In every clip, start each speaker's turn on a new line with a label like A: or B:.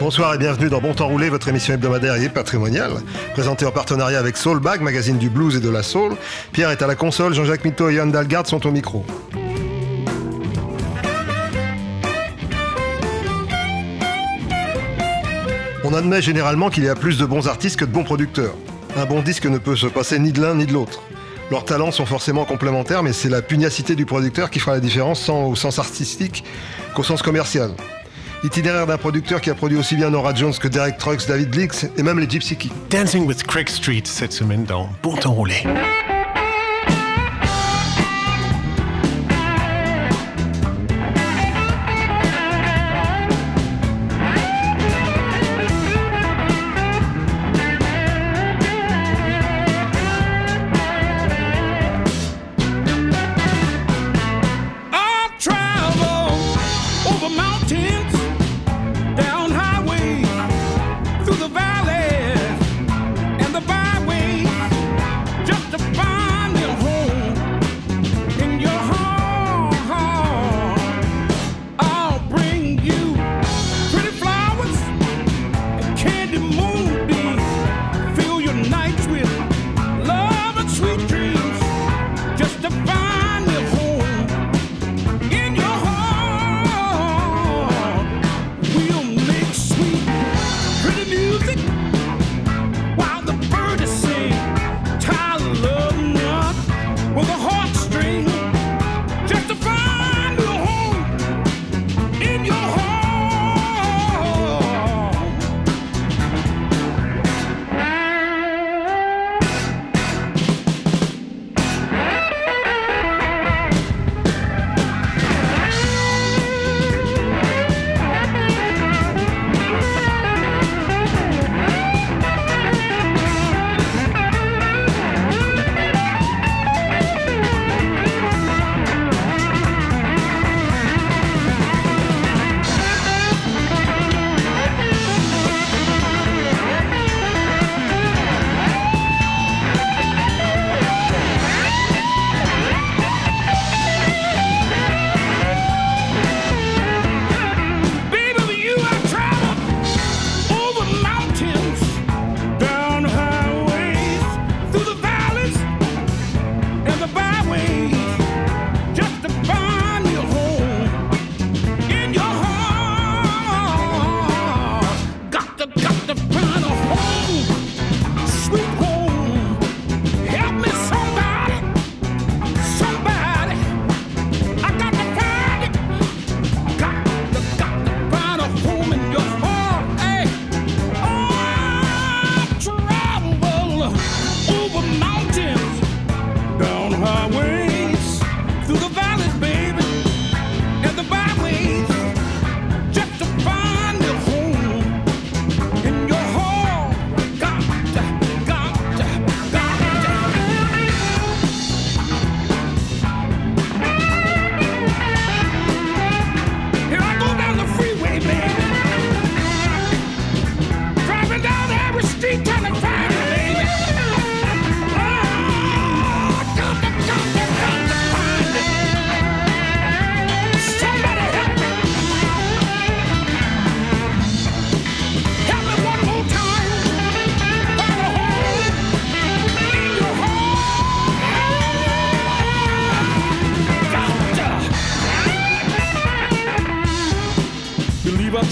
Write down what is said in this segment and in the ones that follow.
A: Bonsoir et bienvenue dans Bon Temps Roulé, votre émission hebdomadaire et patrimoniale, présentée en partenariat avec Soulbag, magazine du blues et de la soul. Pierre est à la console, Jean-Jacques Mito et Yann Dalgard sont au micro. On admet généralement qu'il y a plus de bons artistes que de bons producteurs. Un bon disque ne peut se passer ni de l'un ni de l'autre. Leurs talents sont forcément complémentaires, mais c'est la pugnacité du producteur qui fera la différence, tant au sens artistique qu'au sens commercial. Itinéraire d'un producteur qui a produit aussi bien Nora Jones que Derek Trucks, David Leaks et même les Gypsy Kings.
B: Dancing with Craig Street cette semaine dans Bon Temps Roulé.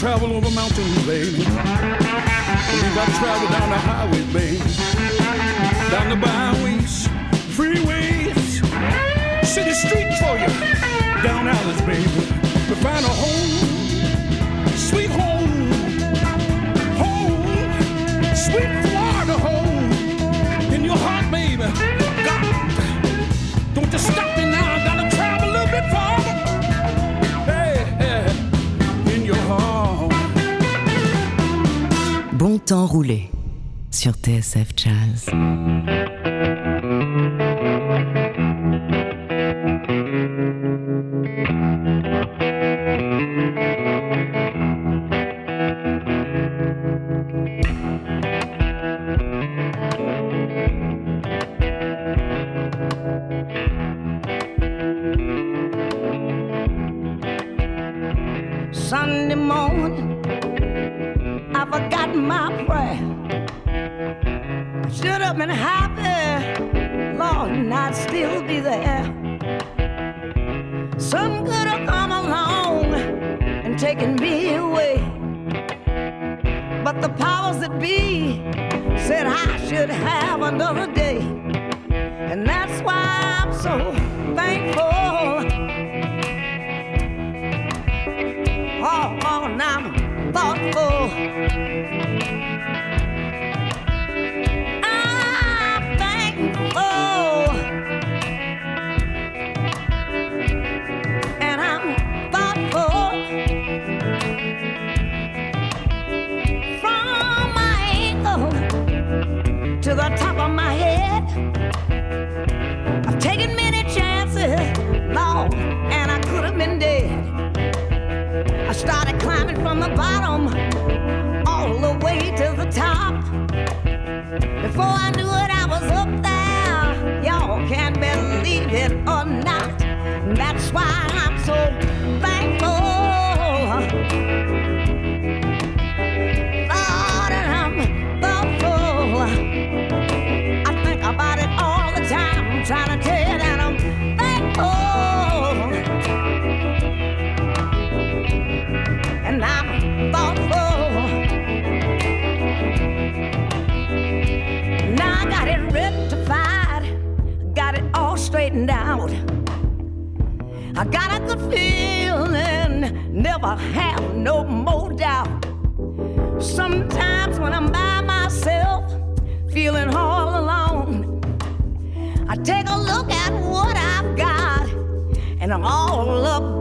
C: Travel over mountains, baby. Believe I travel down the highways, baby. Down the byways, freeways, city streets for you. Down alleys, baby. To find a home, sweet home, hey, in your heart.
D: Bon temps roulé.
E: sur TSF Jazz.
F: A feeling, never have no more doubt. Sometimes when I'm by myself, feeling all alone, I take a look at what I've got, and I'm all the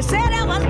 G: crecer, avanzar.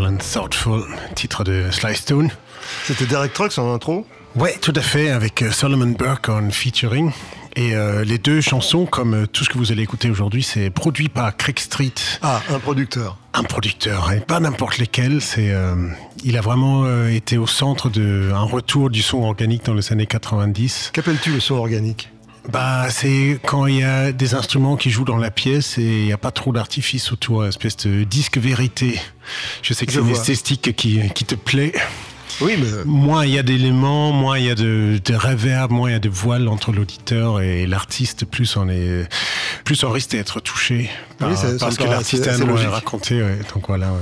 G: And Thoughtful, titre de Sly Stone.
A: C'était Derek Trucks en intro.
G: Ouais, tout à fait, avec euh, Solomon Burke en featuring. Et euh, les deux chansons, comme euh, tout ce que vous allez écouter aujourd'hui, c'est produit par Craig Street,
A: Ah, un producteur.
G: un producteur, et pas n'importe. C'est, euh, il a vraiment euh, été au centre d'un retour du son organique dans les années 90.
A: Qu'appelles-tu le son organique?
G: Bah, c'est quand il y a des instruments qui jouent dans la pièce et il n'y a pas trop d'artifice autour, une espèce de disque vérité. Je sais que c'est une esthétique qui, qui te plaît.
A: Oui, mais
G: Moins il y a d'éléments, moins il y a de, de reverb, moins il y a de voile entre l'auditeur et l'artiste. Plus on est plus en risque d'être touché par,
A: Oui, ça- ça
G: par
A: me
G: ce que l'artiste a raconté. ouais. Donc voilà. ouais.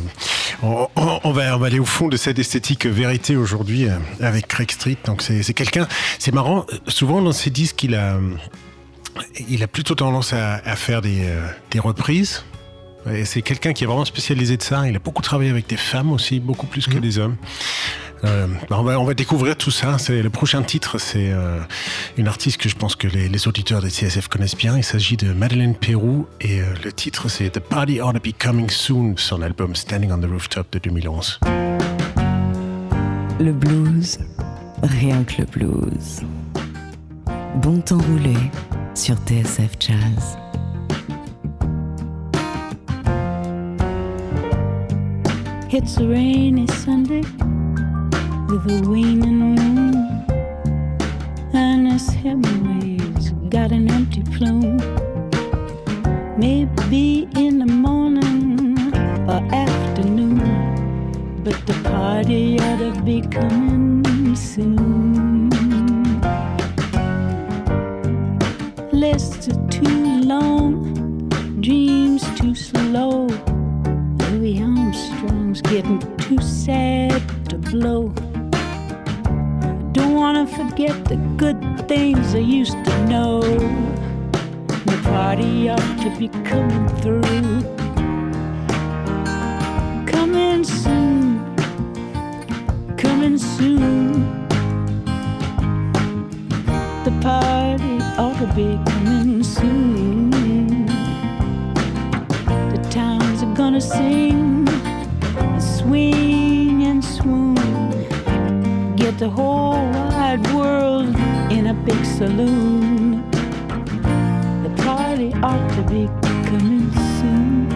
G: On, on- on va, on va aller au fond de cette esthétique vérité aujourd'hui euh, avec Craig Street. Donc c'est quelqu'un, c'est marrant, euh, souvent dans ses disques, il a, il a plutôt tendance à, à faire des, euh, des reprises. Et c'est quelqu'un qui est vraiment spécialisé de ça. Il a beaucoup travaillé avec des femmes aussi, beaucoup plus que des hommes. Euh, on, va, on va découvrir tout ça. C'est le prochain titre, c'est euh, une artiste que je pense que les, les auditeurs des CSF connaissent bien. Il s'agit de Madeleine Pérou et euh, le titre c'est The Party Ought to Be Coming Soon, son album Standing on the Rooftop de 2011.
D: Le blues, rien que le blues. Bon temps roulé sur TSF Jazz.
H: It's a rainy Sunday with a waning moon. Ernest Hemingway's got an empty plume. Maybe in the morning or afternoon, but the party ought to be coming soon. Lists are too long, dreams too slow. Louis Armstrong's getting too sad to blow. Don't wanna forget the good things I used to know. The party ought to be coming through. Coming soon, coming soon. The party ought to be coming soon. The towns are gonna sing, and swing the whole wide world in a big saloon. The party ought to be coming soon.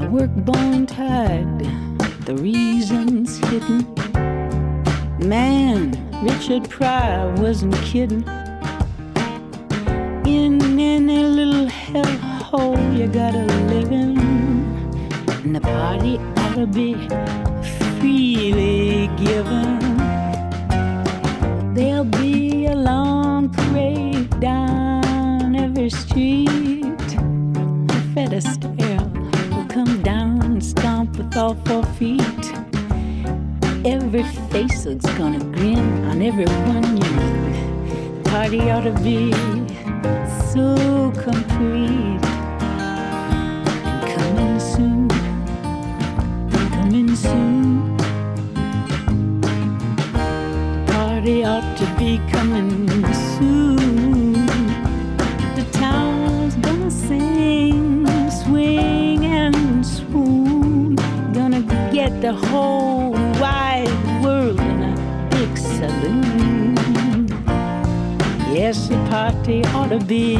H: I work bone tired, the reason's hidden. Man, Richard Pryor wasn't kidding. In any little hellhole you gotta live in, and the party ought to be freely given. There'll be a long parade down every street. Fred Astaire will come down and stomp with all four feet. Every face is gonna grin on everyone you meet. Party ought to be so complete. Be coming soon. The town's gonna sing, swing and swoon. Gonna get the whole wide world in a big saloon. Yes, the party ought to be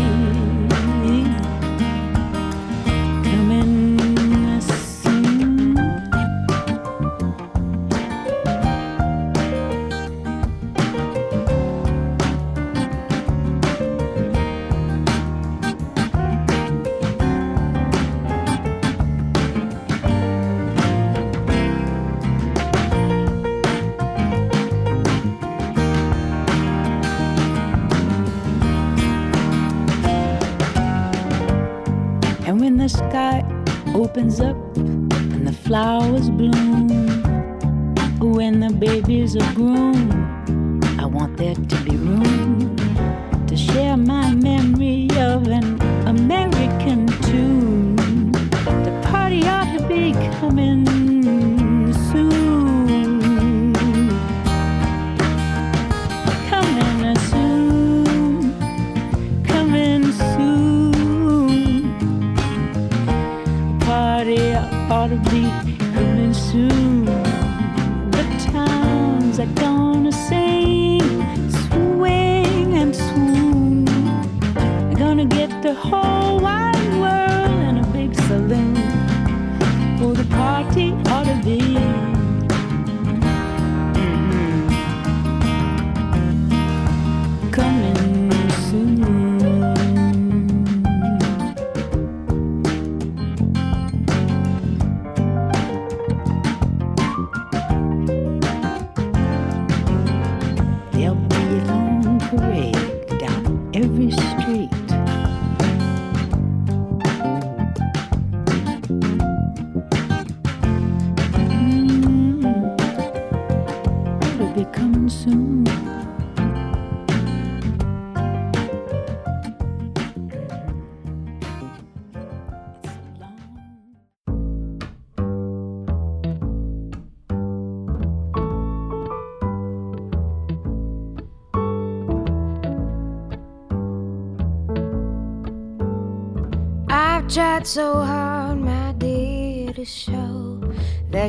H: opens up and the flowers bloom, when the babies are grown,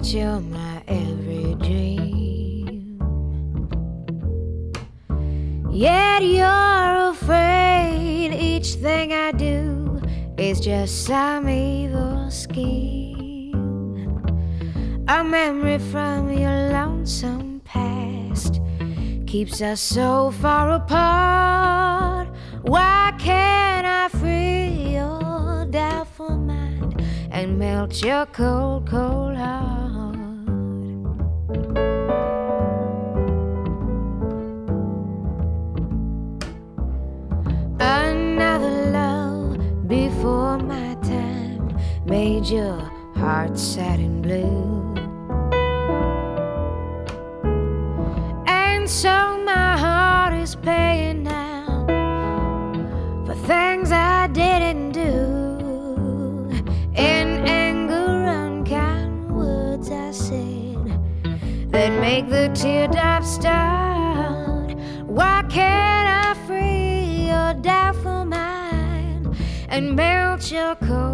I: that you're my every dream. Yet you're afraid each thing I do is just some evil scheme. A memory from your lonesome past keeps us so far apart. Why can't I free your doubtful mind and melt your cold, cold heart? Your heart sad and blue. And so my heart is paying now for things I didn't do. In anger, unkind words I said that make the teardrops start. Why can't I free your doubtful mind and melt your cold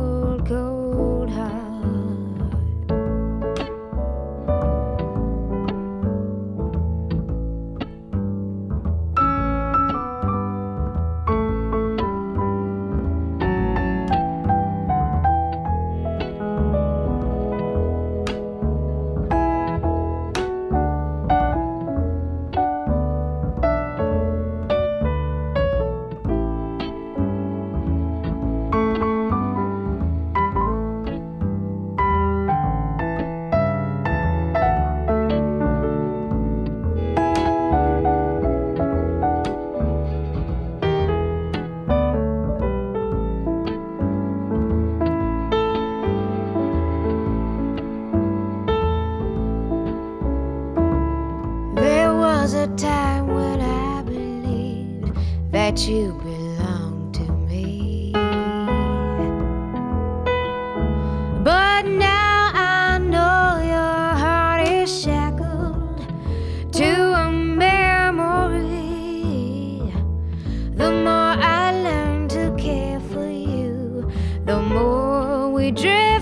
I: the more we drift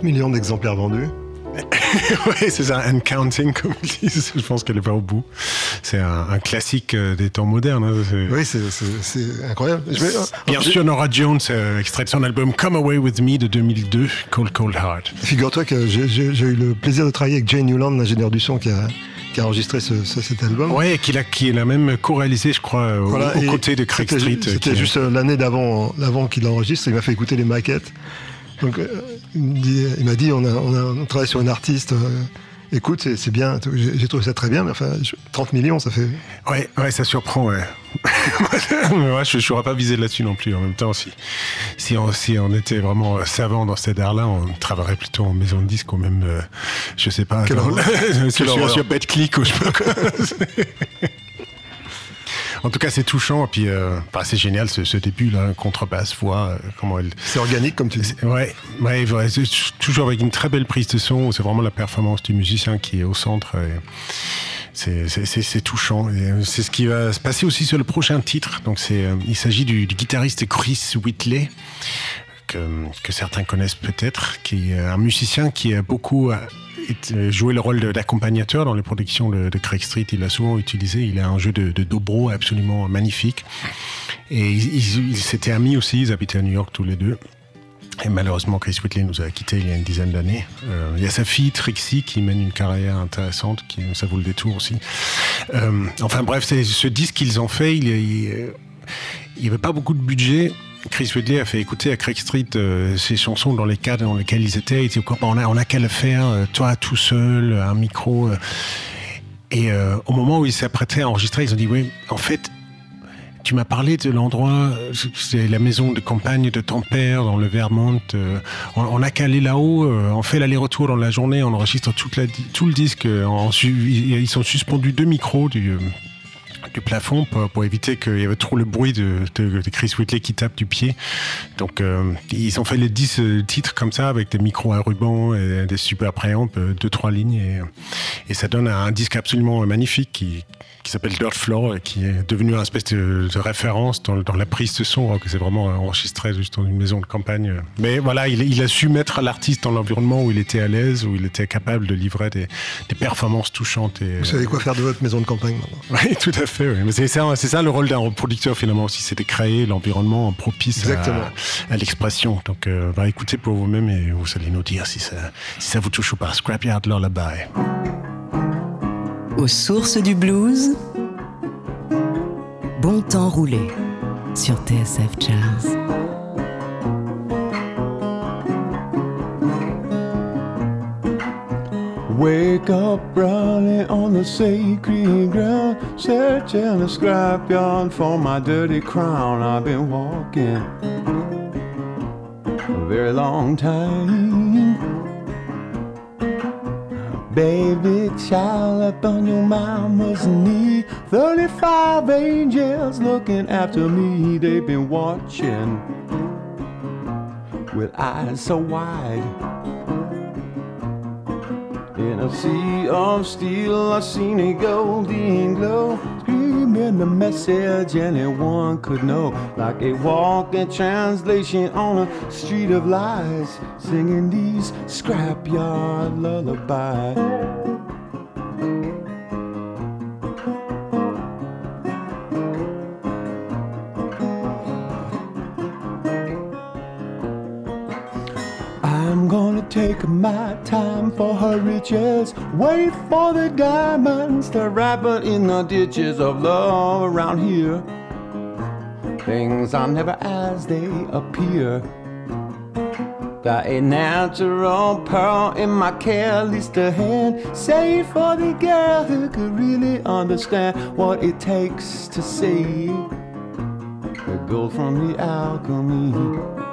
A: 30 millions d'exemplaires vendus.
G: ouais, c'est ça, and counting, comme ils disent. Je pense qu'elle est pas au bout. C'est un, un classique euh, des temps modernes. hein,
A: Oui, c'est- incroyable. Je vais-
G: Bien sûr, Nora Jones, euh, extrait de son album Come Away With Me de 2002, Cold Cold Heart.
A: Figure-toi que j'ai eu le plaisir de travailler avec Jane Newland, l'ingénieur du son qui a, qui a enregistré ce- ce- cet album.
G: Ouais, qu'il a, qui l'a même co-réalisé, je crois, au-
A: Voilà,
G: aux côtés de Craig Street. euh,
A: C'était
G: qui-
A: juste euh, l'année d'avant l'avant qu'il enregistre. Il m'a fait écouter les maquettes. Donc, euh, il dit- m'a dit on, a, on, a, on travaille sur une artiste. euh, écoute, c'est bien. J'ai trouvé ça très bien. Mais enfin, je- 30 millions, ça fait.
G: Ouais, ouais, ça surprend, ouais. Mais ouais, je ne saurais pas viser là-dessus non plus. En même temps, si, si, on, si on était vraiment savant dans cet art-là, on travaillerait plutôt en maison de disque ou même, euh, je sais pas,
A: Quelle
G: dans- sur, sur BetClick ou je sais pas quoi. En tout cas, c'est touchant. Et puis, euh, bah, c'est génial ce, ce début là, contrebasse, voix, euh, comment elle.
A: C'est organique, comme tu dis.
G: Ouais, ouais, ouais, c'est toujours avec une très belle prise de son. C'est vraiment la performance du musicien qui est au centre. et C'est touchant. Euh, C'est ce qui va se passer aussi sur le prochain titre. Donc, c'est, euh, il s'agit du, du guitariste Chris Whitley. Que, certains connaissent peut-être, qui est un musicien qui a beaucoup euh, été- joué le rôle d'accompagnateur dans les productions de, Craig Street. Il l'a souvent utilisé. Il a un jeu de, dobro absolument magnifique. Et ils s'étaient amis aussi. Ils habitaient à New York tous les deux. Et malheureusement, Chris Whitley nous a quittés il y a une dizaine d'années. Euh, il y a sa fille Trixie qui mène une carrière intéressante, qui ça vaut le détour aussi. Euh, enfin bref, ce disque qu'ils ont fait, il n'y avait pas beaucoup de budget. Chris Whitley a fait écouter à Craig Street euh, ses chansons dans les cas dans lesquels ils étaient. Il dit quoi, on a, on a qu'à le faire, euh, toi tout seul, un micro. euh. Et au moment où ils s'apprêtaient à enregistrer, ils ont dit oui, en fait, tu m'as parlé de l'endroit, c'est la maison de campagne de ton père dans le Vermont. On, on a calé là-haut, on fait l'aller-retour dans la journée, on enregistre tout le disque. ils sont suspendus deux micros du, du plafond pour, pour éviter qu'il y avait trop le bruit de, de- de Chris Whitley qui tape du pied. Donc euh, ils ont fait les 10 euh, titres comme ça avec des micros à ruban et des super préamps, euh, deux trois lignes et, et ça donne un disque absolument magnifique qui, qui s'appelle Dirt Floor et qui est devenu une espèce de, de référence dans, dans la prise de son, alors que c'est vraiment enregistré juste dans une maison de campagne. Mais voilà, il, il a su mettre l'artiste dans l'environnement où il était à l'aise, où il était capable de livrer des, des performances touchantes. Et,
A: Vous savez quoi faire de votre maison de campagne maintenant?
G: Oui, tout à fait. Oui. Mais c'est ça, le rôle d'un producteur finalement aussi, c'est de créer l'environnement propice
A: Exactement.
G: à, à l'expression. Donc, euh, bah, écoutez pour vous-même et vous allez nous dire si ça, si ça vous touche ou pas. Scrapyard Lullaby.
D: Aux sources du blues, bon temps roulé sur TSF Jazz.
J: Wake up running on the sacred ground, searching a scrapyard for my dirty crown. I've been walking a very long time. Baby child up on your mama's knee. 35 angels looking after me. They've been watching with eyes so wide. In a sea of steel, I've seen a golden glow, screaming the message anyone could know. Like a walking translation on a street of lies, singing these scrapyard lullabies. My time for her riches. Wait for the diamonds to ripen in the ditches of love around here. Things are never as they appear. Got a natural pearl in my careless hand. Save for the girl who could really understand what it takes to see the gold from the alchemy.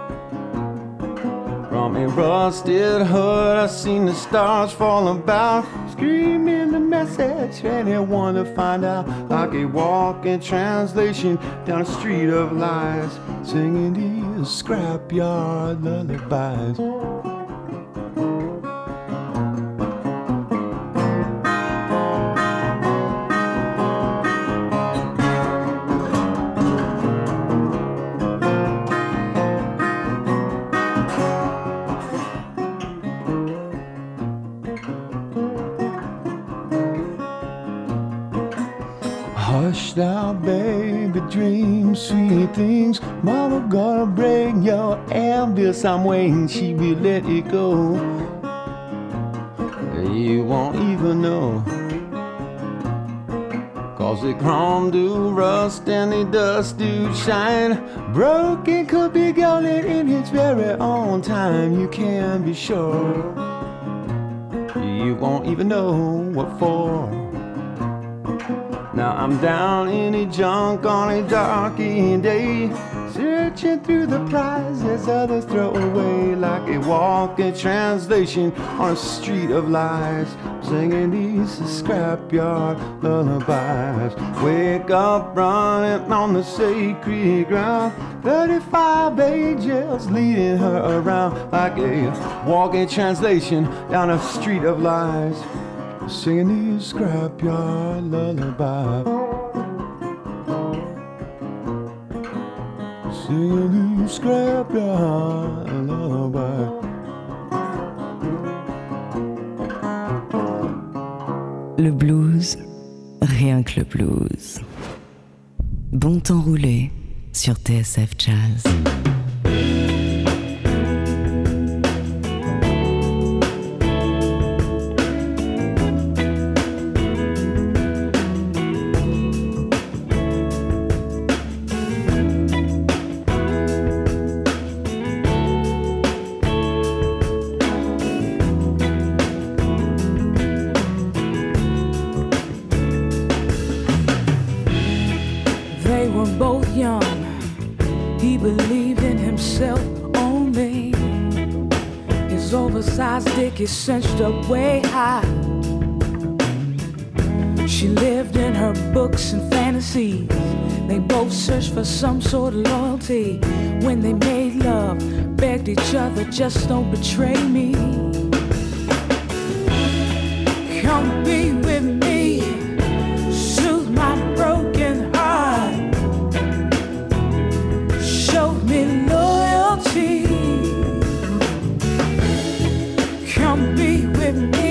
J: From a rusted hood, I seen the stars fall about, screaming the message. Anyone to find out, like a walking translation down a street of lies, singing these scrapyard lullabies. Some way and she will let it go. You won't even know. Cause the chrome do rust and the dust do shine. Broken could be golden in its very own time, you can be sure. You won't even know what for. Now I'm down in the junk on a darky day, searching through the prizes. Others throw away, like a walking translation on a street of lies, singing these scrapyard lullabies. Wake up running on the sacred ground, 35 angels leading her around, like a walking translation down a street of lies. Singing these scrapyard
D: Le blues, rien que le blues. Bon temps roulé sur TSF Jazz.
K: And fantasies. They both searched for some sort of loyalty. When they made love, begged each other, just don't betray me. Come be with me, soothe my broken heart. Show me loyalty. Come be with me,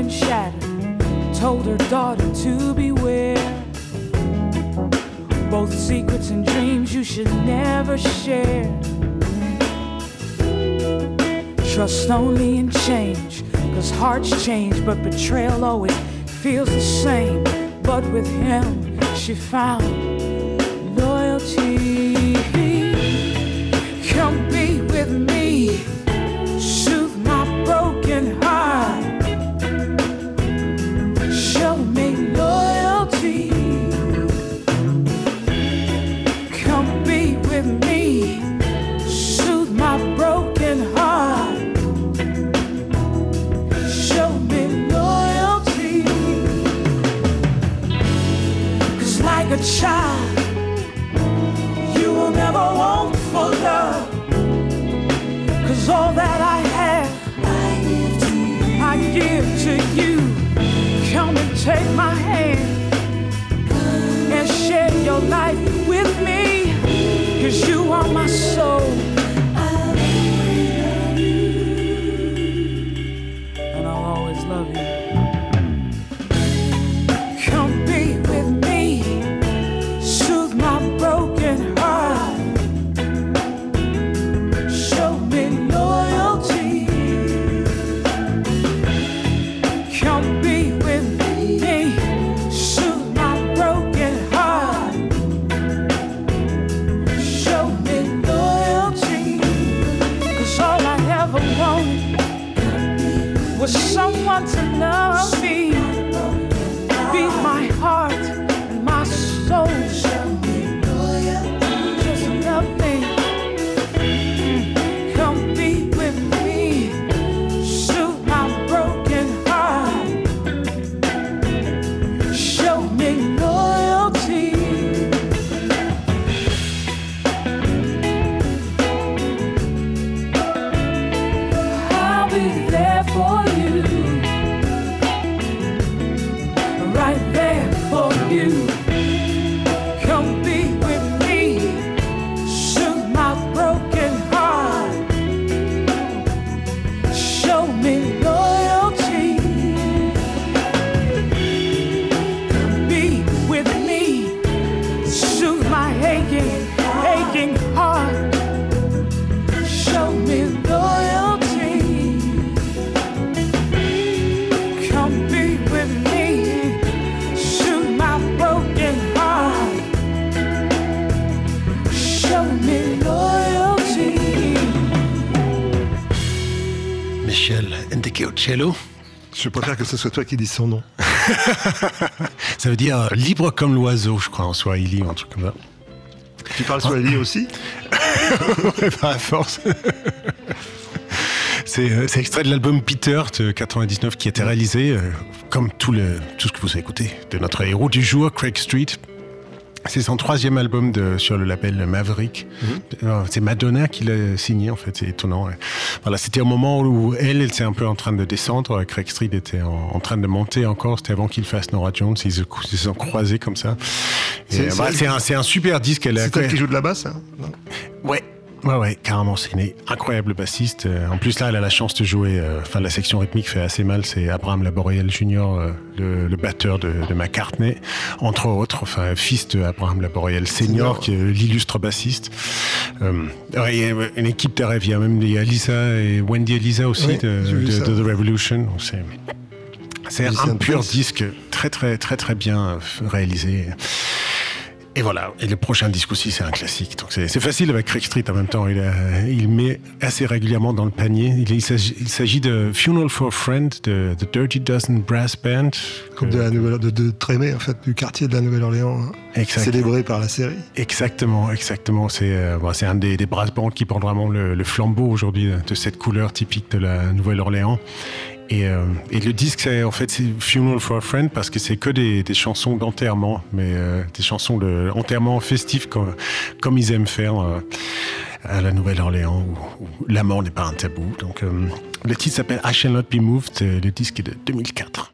K: been shattered. Told her daughter to beware. Both secrets and dreams you should never share. Trust only in change, cause hearts change, but betrayal always feels the same. But with him, she found life
A: Je préfère que ce soit toi qui dises son nom.
G: Ça veut dire euh, libre comme l'oiseau, je crois, en Swahili ou un truc comme ça.
A: Tu parles Swahili aussi?
G: Ouais, Par la force. C'est euh, c'est extrait de l'album Peter de 99 qui a été réalisé, euh, comme tout, le, tout ce que vous avez écouté, de notre héros du jour, Craig Street. C'est son troisième album de, sur le label Maverick. Euh, C'est Madonna qui l'a signé, en fait, c'est étonnant. ouais. Voilà, c'était au moment où elle, elle était un peu en train de descendre. Craig Street était en, en train de monter encore. C'était avant qu'il fasse Nora Jones. Ils se, ils se sont croisés comme ça.
A: C'est-
G: euh, bah,
A: c'est-
G: un, super disque.
A: C'est elle qui joue de la basse hein Non
G: Ouais. Ouais, ouais, carrément, c'est une incroyable bassiste. Euh, En plus, là, elle a la chance de jouer. euh, Enfin, la section rythmique fait assez mal. C'est Abraham Laboriel Jr., euh, le, le batteur de, de McCartney, entre autres. Enfin, fils de Abraham Laboriel Senior, qui est l'illustre bassiste. Euh, ouais, il y a une équipe de rêve. Il y a même il y a Lisa et Wendy et Lisa aussi de, de- The Revolution. C'est un pur disque très, très, très, très bien réalisé. Et voilà, et le prochain disque aussi, c'est un classique. Donc c'est facile avec Craig Street en même temps. Il, a- il met assez régulièrement dans le panier. Il, il s'agit de Funeral for a Friend de The Dirty Dozen Brass Band.
A: Groupe de, la Nouvelle, de, de Trémé, en fait, du quartier de la Nouvelle-Orléans, hein, célébré par la série.
G: Exactement, exactement. C'est euh, bon, c'est un des, des brass bands qui porte vraiment le, le flambeau aujourd'hui de cette couleur typique de la Nouvelle-Orléans. Et, euh, et le disque, c'est en fait Funeral for a Friend parce que c'est que des, des chansons d'enterrement, mais euh, des chansons de enterrement festif comme, comme ils aiment faire euh, à la Nouvelle-Orléans où, la mort n'est pas un tabou. Donc euh, le titre s'appelle I Shall Not Be Moved. Le disque est de 2004.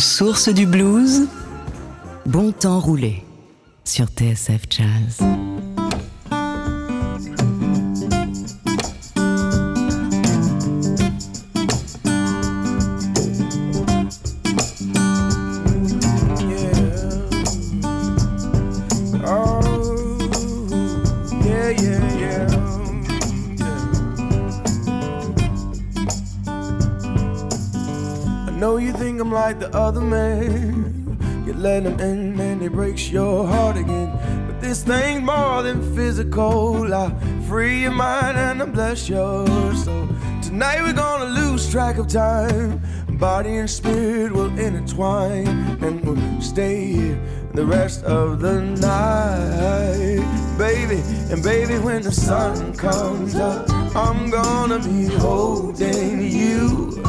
D: Sources du blues, bon temps roulé sur TSF Jazz.
L: Know you think I'm like the other man. You let him in and he breaks your heart again. But this thing's more than physical. I free your mind and I bless yours. So tonight we're gonna lose track of time. Body and spirit will intertwine and we'll stay here the rest of the night, baby. And baby, when the sun comes up, I'm gonna be holding you.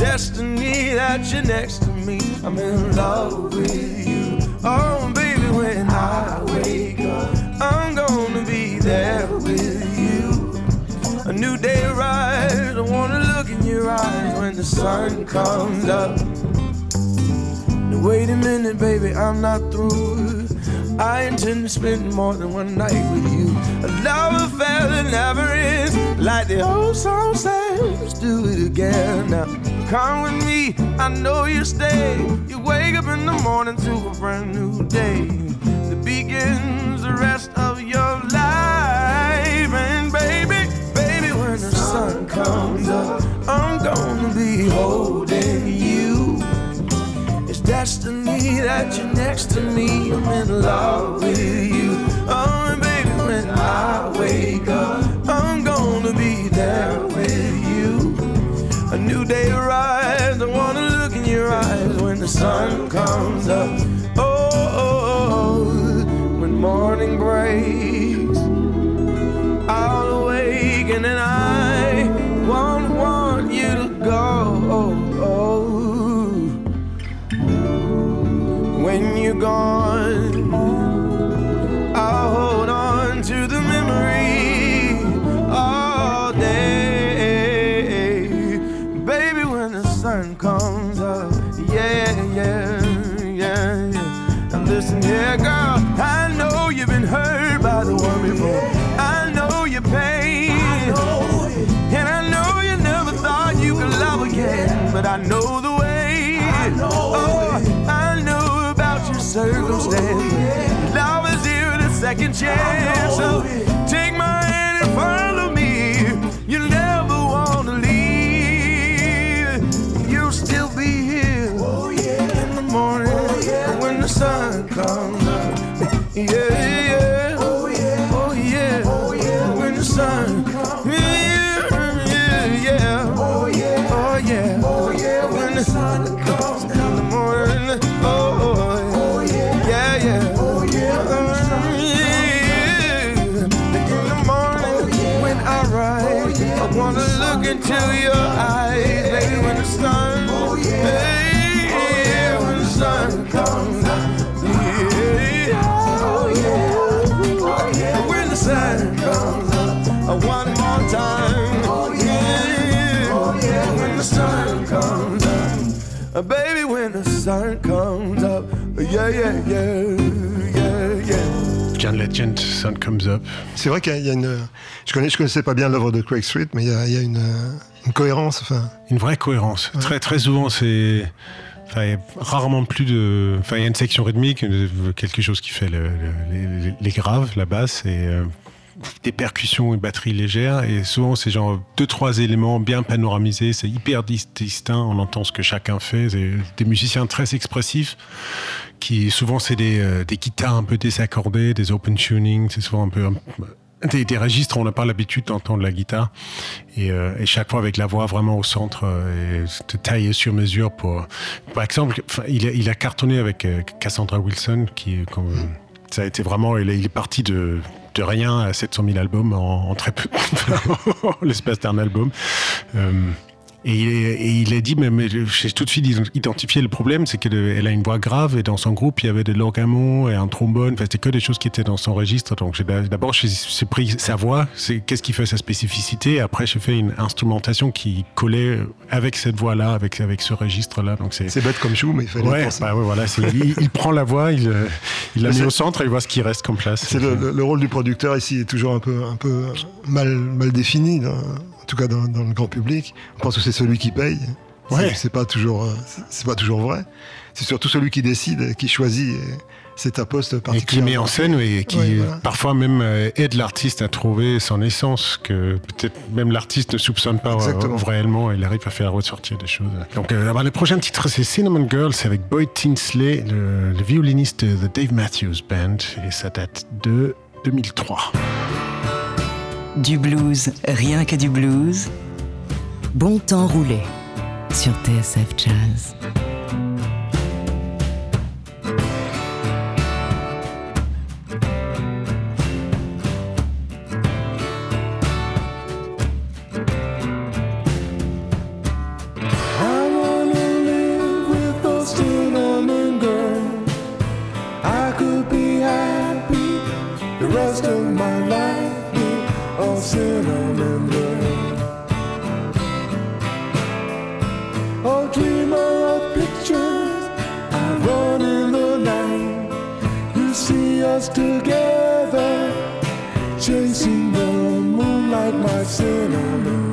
L: Destiny that you're next to me. I'm in love with you. Oh, baby, when I wake up, I'm gonna be there with you. A new day arrives. I wanna look in your eyes when the sun comes up. Now wait a minute, baby, I'm not through. I intend to spend more than one night with you. A love affair that never ends, like the old song says. Let's do it again. Now come with me, I know you stay. You wake up in the morning to a brand new day that begins the rest of your life. And baby, baby, when the sun comes up, I'm gonna be holding you. It's destiny that you're next to me. I'm in love with you. Oh, and baby, when I wake up, I'm gonna be there with you. A new day arrives. I wanna look in your eyes when the sun comes up. Oh, oh, oh, when morning breaks, I'll awaken and I won't want you to go. When you're gone, second chance. So take my hand and follow me. You'll never want to leave. You'll still be here in the morning when the sun comes up. Yeah, yeah. Up, uh, baby, when the sun comes up, yeah, yeah, yeah, yeah, yeah.
G: John Legend, Sun Comes Up.
A: C'est vrai qu'il y a une. Je connais, je connaissais pas bien l'œuvre de Craig Street, mais il y a, il y a une, une cohérence. Enfin,
G: Une vraie cohérence. Très très souvent, c'est. Enfin, il y a rarement plus de. Enfin, il y a une section rythmique, euh, quelque chose qui fait le- le- les, les graves, la basse, et euh, des percussions et batteries légères. Et souvent, c'est genre deux, trois éléments bien panoramisés. C'est hyper dis- distinct. On entend ce que chacun fait. C'est des musiciens très expressifs qui, souvent, c'est des, euh, des guitares un peu désaccordées, des open tuning. C'est souvent un peu. des, des registres, on n'a pas l'habitude d'entendre la guitare. Et, euh, chaque fois avec la voix vraiment au centre euh, et de tailler sur mesure pour. Par exemple, il, a, cartonné avec euh, Cassandra Wilson, qui comme. Ça a été vraiment. Il est parti de, rien à 700 000 albums en, très peu. l'espace d'un album. Euh, Et il, est- et il a dit, mais, mais j'ai tout de suite identifié le problème, c'est qu'elle a une voix grave et dans son groupe, il y avait de l'orgamon et un trombone. Enfin, c'était que des choses qui étaient dans son registre. Donc d'abord, j'ai pris sa voix, c'est qu'est-ce qui fait sa spécificité? Après, j'ai fait une instrumentation qui collait avec cette voix-là, avec, avec ce registre-là. Donc c'est
A: bête comme chou, mais il fallait
G: Ouais,
A: penser.
G: bah ouais, voilà, il, il prend la voix, il, euh, il la met au centre et il voit ce qui reste comme place.
A: C'est le, le- le rôle du producteur ici est toujours un peu, un peu mal, mal défini, en tout cas dans, dans le grand public. On pense que c'est celui qui paye. C'est-
G: Ouais.
A: C'est pas toujours, euh, c'est- pas toujours vrai. C'est surtout celui qui décide, qui choisit. et C'est un poste
G: Et
A: particulier.
G: qui met en scène et qui
A: Ouais, voilà.
G: parfois même euh, aide l'artiste à trouver son essence, que peut-être même l'artiste ne soupçonne pas euh,
A: Exactement.
G: réellement, il arrive à faire ressortir des choses. Donc euh, alors, le prochain titre c'est Cinnamon Girl, c'est avec Boyd Tinsley, le, le violoniste de The Dave Matthews Band, et ça date de 2003.
D: Du blues, rien que du blues. Bon temps roulé sur TSF Jazz.
M: Us together, chasing the moonlight, my cinnamon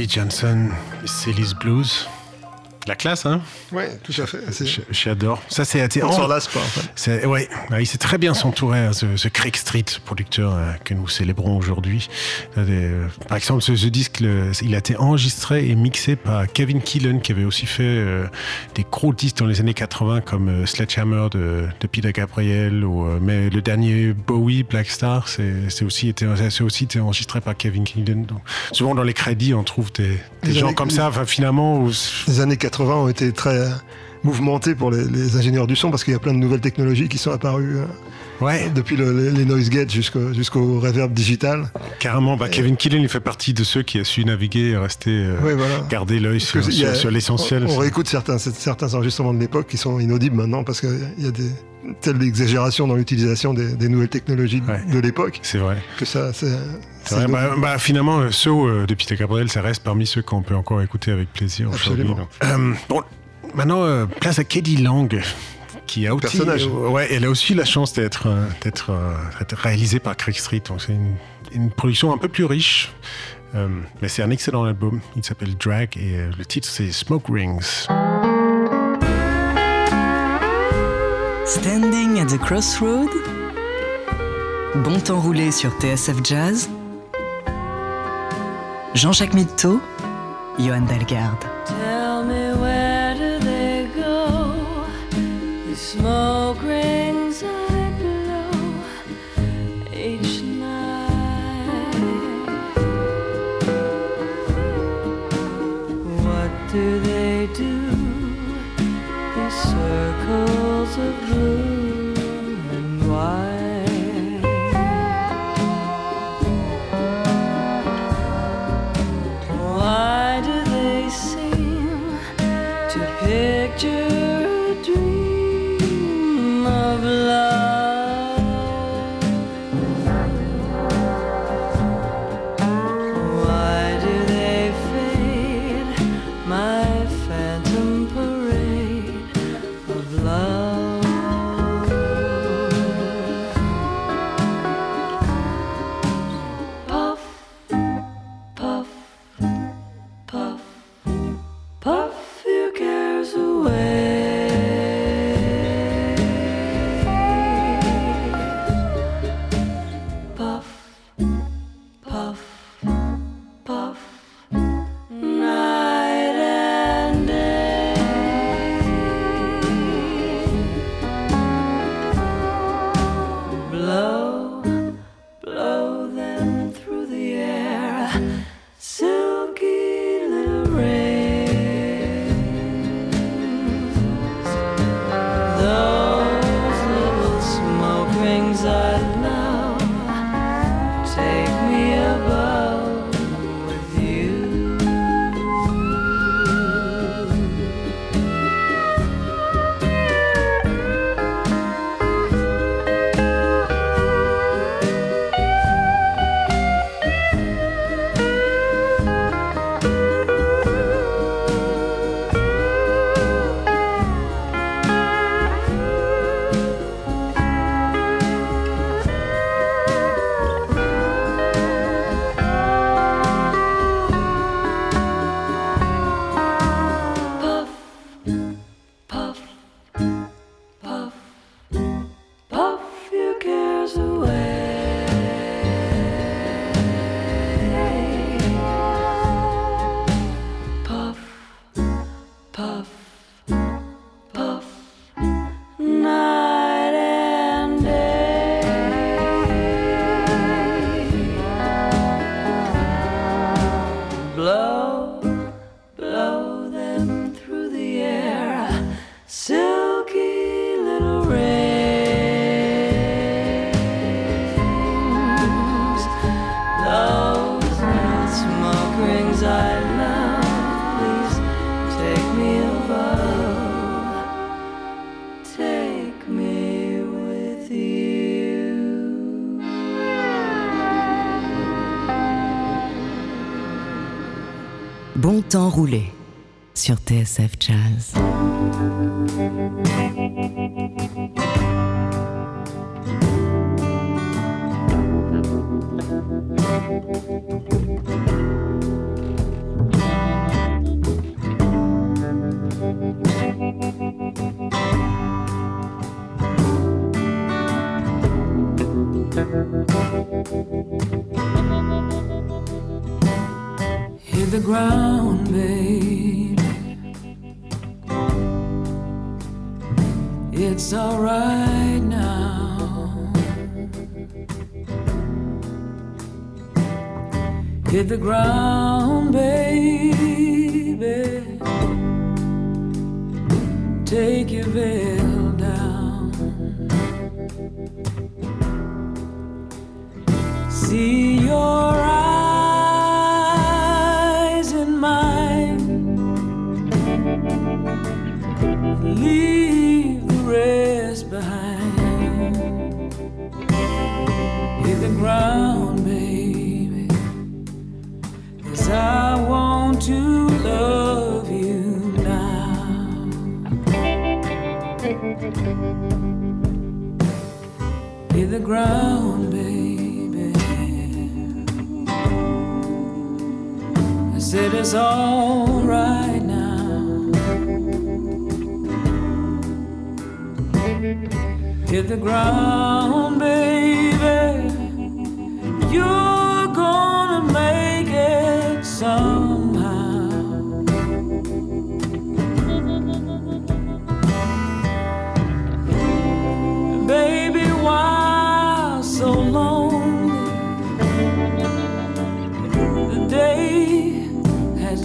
N: Molly
G: Johnson, Célis Blues. La classe, hein?
A: Ouais, tout à fait.
G: J'adore. Ça, c'est assez.
A: On s'en lasse pas, en fait.
G: Ouais, ouais, il s'est très bien s'entourer, hein, ce, ce Craig Street, producteur euh, que nous célébrons aujourd'hui. Euh, Par exemple, ce, ce disque, le- il a été enregistré et mixé par Kevin Keelan, qui avait aussi fait euh, des gros disques dans les années 80, comme euh, Sledgehammer de, de Peter Gabriel, ou mais le dernier Bowie, Black Star, c'est aussi été, aussi été enregistré par Kevin Keelan. Donc, souvent dans les crédits, on trouve des, gens
A: années-
G: comme ça. Enfin, finalement, où-
A: Les années 80 ont été très euh, mouvementées pour les, les ingénieurs du son parce qu'il y a plein de nouvelles technologies qui sont apparues euh, depuis le- les, les noise gates jusqu'au jusqu'au reverb digital.
G: Carrément, bah, Kevin Killen, il fait partie de ceux qui a su naviguer et rester, euh,
A: Ouais, voilà.
G: garder l'œil sur, l'essentiel.
A: On, on réécoute certains, certains enregistrements de l'époque qui sont inaudibles maintenant parce qu'il y a des telles exagérations dans l'utilisation des, des nouvelles technologies de l'époque.
G: C'est vrai.
A: Que ça, c'est.
G: C'est vrai, bah, bah, finalement, ceux euh, de Peter Gabriel, ça reste parmi ceux qu'on peut encore écouter avec plaisir.
A: Absolument.
G: Euh, bon, maintenant, euh, place à Katie Lang, qui a aussi,
A: Personnage.
G: euh, ouais, elle a aussi la chance d'être euh, d'être euh, réalisée par Craig Street. Donc c'est une, une production un peu plus riche, euh, mais c'est un excellent album. Il s'appelle Drag et euh, le titre c'est Smoke Rings.
D: Standing at the Crossroad. Bon temps roulé sur TSF Jazz. Jean-Jacques Mitteau, Johan Dalgarde.
O: Smoke blood.
D: Bon temps roulé sur TSF Jazz.
P: The ground, baby. It's alright now. Hit the ground, I said it's alright now. Hit the ground, baby. You're gonna make it somehow.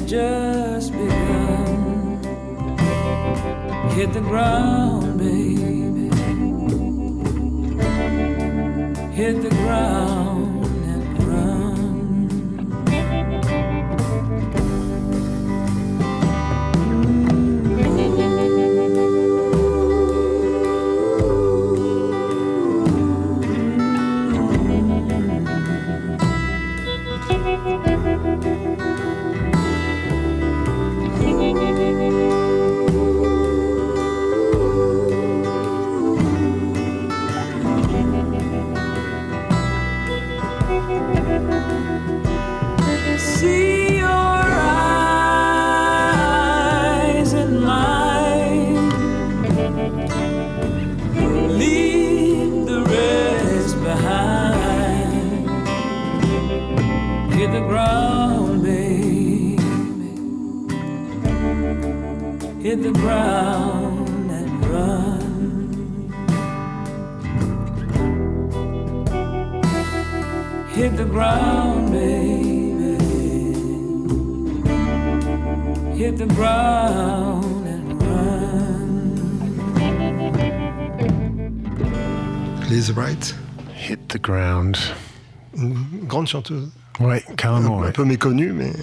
P: Just begun. Hit the ground, baby. Hit the ground the ground and run. Hit the ground, baby. Hit the ground and run.
A: Liz Wright,
G: Hit the ground.
A: une grande chanteuse.
G: Ouais, carrément.
A: Un
G: ouais.
A: peu méconnue, mais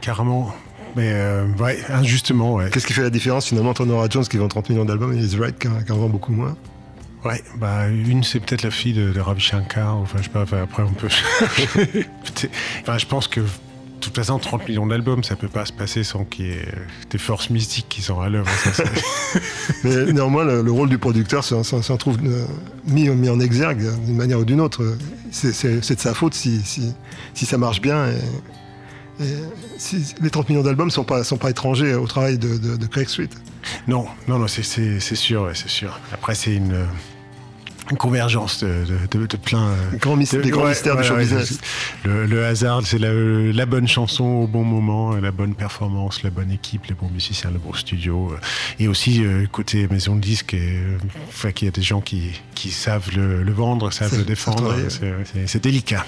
G: Carrément. Mais euh, ouais, injustement, ouais.
A: qu'est-ce qui fait la différence finalement entre Nora Jones qui vend 30 millions d'albums et Liz Wright qui en vend beaucoup moins?
G: Ouais, bah une c'est peut-être la fille de, de Ravi Shankar, enfin je sais pas, enfin, après on peut... Enfin je pense que de toute façon 30 millions d'albums ça peut pas se passer sans qu'il y ait des forces mystiques qui sont à l'œuvre.
A: Mais néanmoins, le, le rôle du producteur s'en- s'en s'en trouve euh, mis, mis en exergue d'une manière ou d'une autre. C'est de sa faute si, si, si ça marche bien. Et, les 30 millions d'albums ne sont pas, sont pas étrangers au travail de, de, de Craig Street.
G: Non, non, non, c'est- sûr, ouais, c'est sûr. Après c'est une... euh, une convergence de, plein. euh,
A: mis-
G: de-
A: des grands mystères du show business.
G: Le, le hasard, c'est la, la bonne chanson au bon moment, la bonne performance, la bonne équipe, les bons musiciens, le bon studio. euh, Et aussi, euh, côté maison de disque, et, euh, enfin, qu'il y a des gens qui, qui savent le, le vendre, savent le défendre.
A: c'est
G: délicat.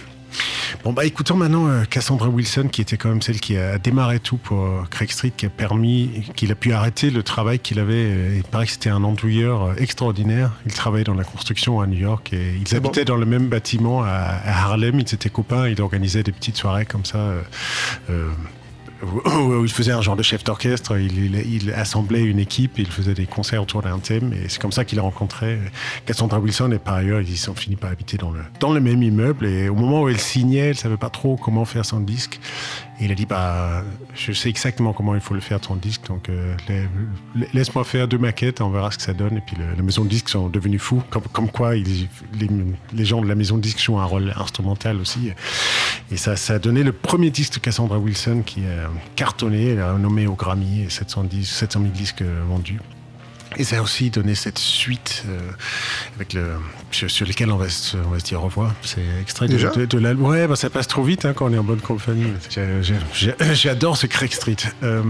G: Bon, bah écoutons maintenant euh, Cassandra Wilson, qui était quand même celle qui a démarré tout pour euh, Craig Street, qui a permis, qu'il a pu arrêter le travail qu'il avait. euh, Il paraît que c'était un andouilleur extraordinaire. Il travaillait dans la construction à New York et ils habitaient dans le même bâtiment à, Harlem. Ils étaient copains. Il organisait des petites soirées comme ça. euh, où, où il faisait un genre de chef d'orchestre. Il, assemblait une équipe, il faisait des concerts autour d'un thème. Et c'est comme ça qu'il a rencontré Cassandra Wilson. Et par ailleurs, ils ont fini par habiter dans le, dans le même immeuble. Et au moment où elle signait, elle savait pas trop comment faire son disque. Il a dit bah, Je sais exactement comment il faut le faire ton disque. Donc euh, la- laisse-moi faire deux maquettes, on verra ce que ça donne. Et puis la maison de disques sont devenus fous. Comme, comme quoi, les, les gens de la maison de disques jouent un rôle instrumental aussi. Et ça, ça a donné le premier disque de Cassandra Wilson qui a cartonné. Elle a nommé au Grammy et 710, 700 000 disques vendus. Et ça a aussi donné cette suite euh, avec le, sur, sur on va, se, on va se dire au revoir. C'est extrait de,
A: Déjà
G: de, de l'album. Ouais, bah, ça passe trop vite hein, quand on est en bonne compagnie. J'adore ce Craig Street. Euh,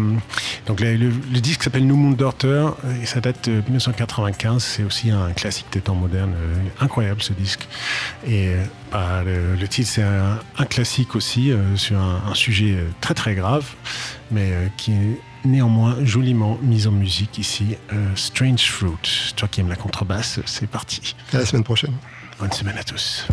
G: donc le, le- le disque s'appelle New Moon Daughter et ça date de 1995. C'est aussi un classique des temps modernes. Euh, incroyable ce disque. Et euh, bah, le, titre c'est un, un classique aussi euh, sur un, un sujet très très grave, mais qui est néanmoins joliment mise en musique ici. Euh, Strange Fruit. Toi qui aimes la contrebasse, c'est parti.
A: À la semaine prochaine.
G: Bonne semaine à tous.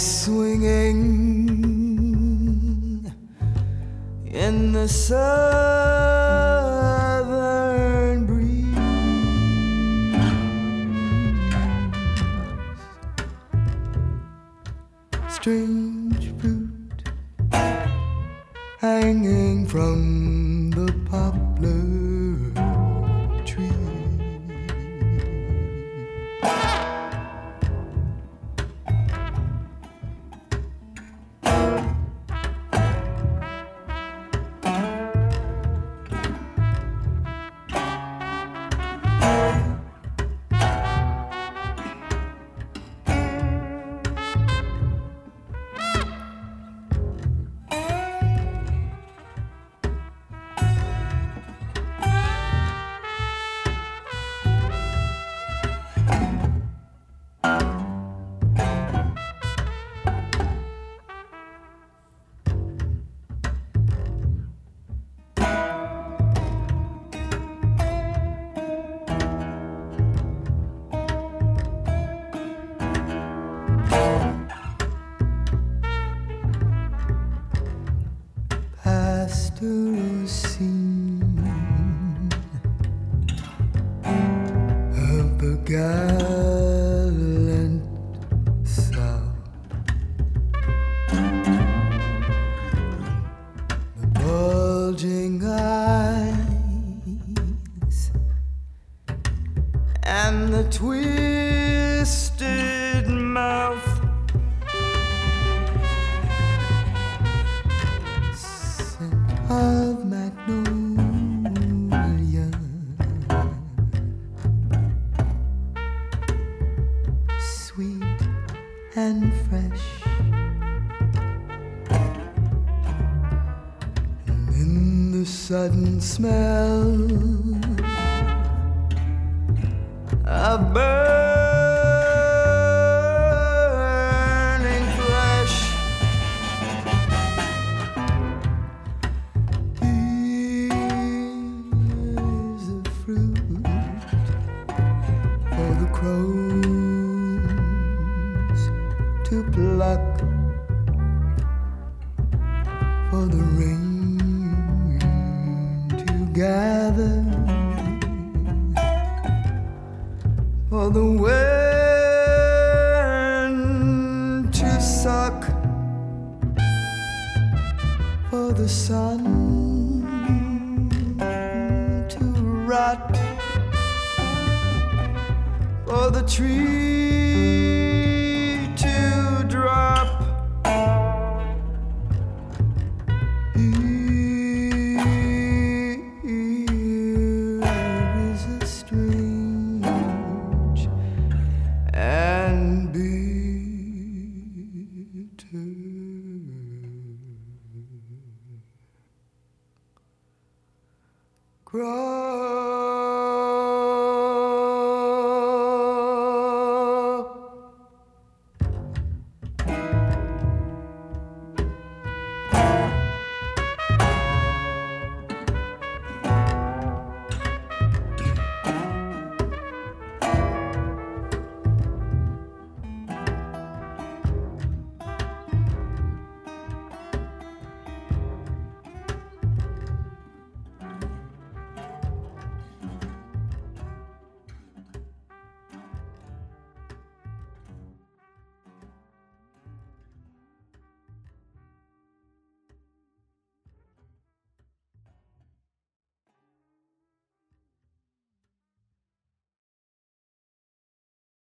Q: Swinging in the southern breeze. Strange fruit hanging from the poplar sudden smell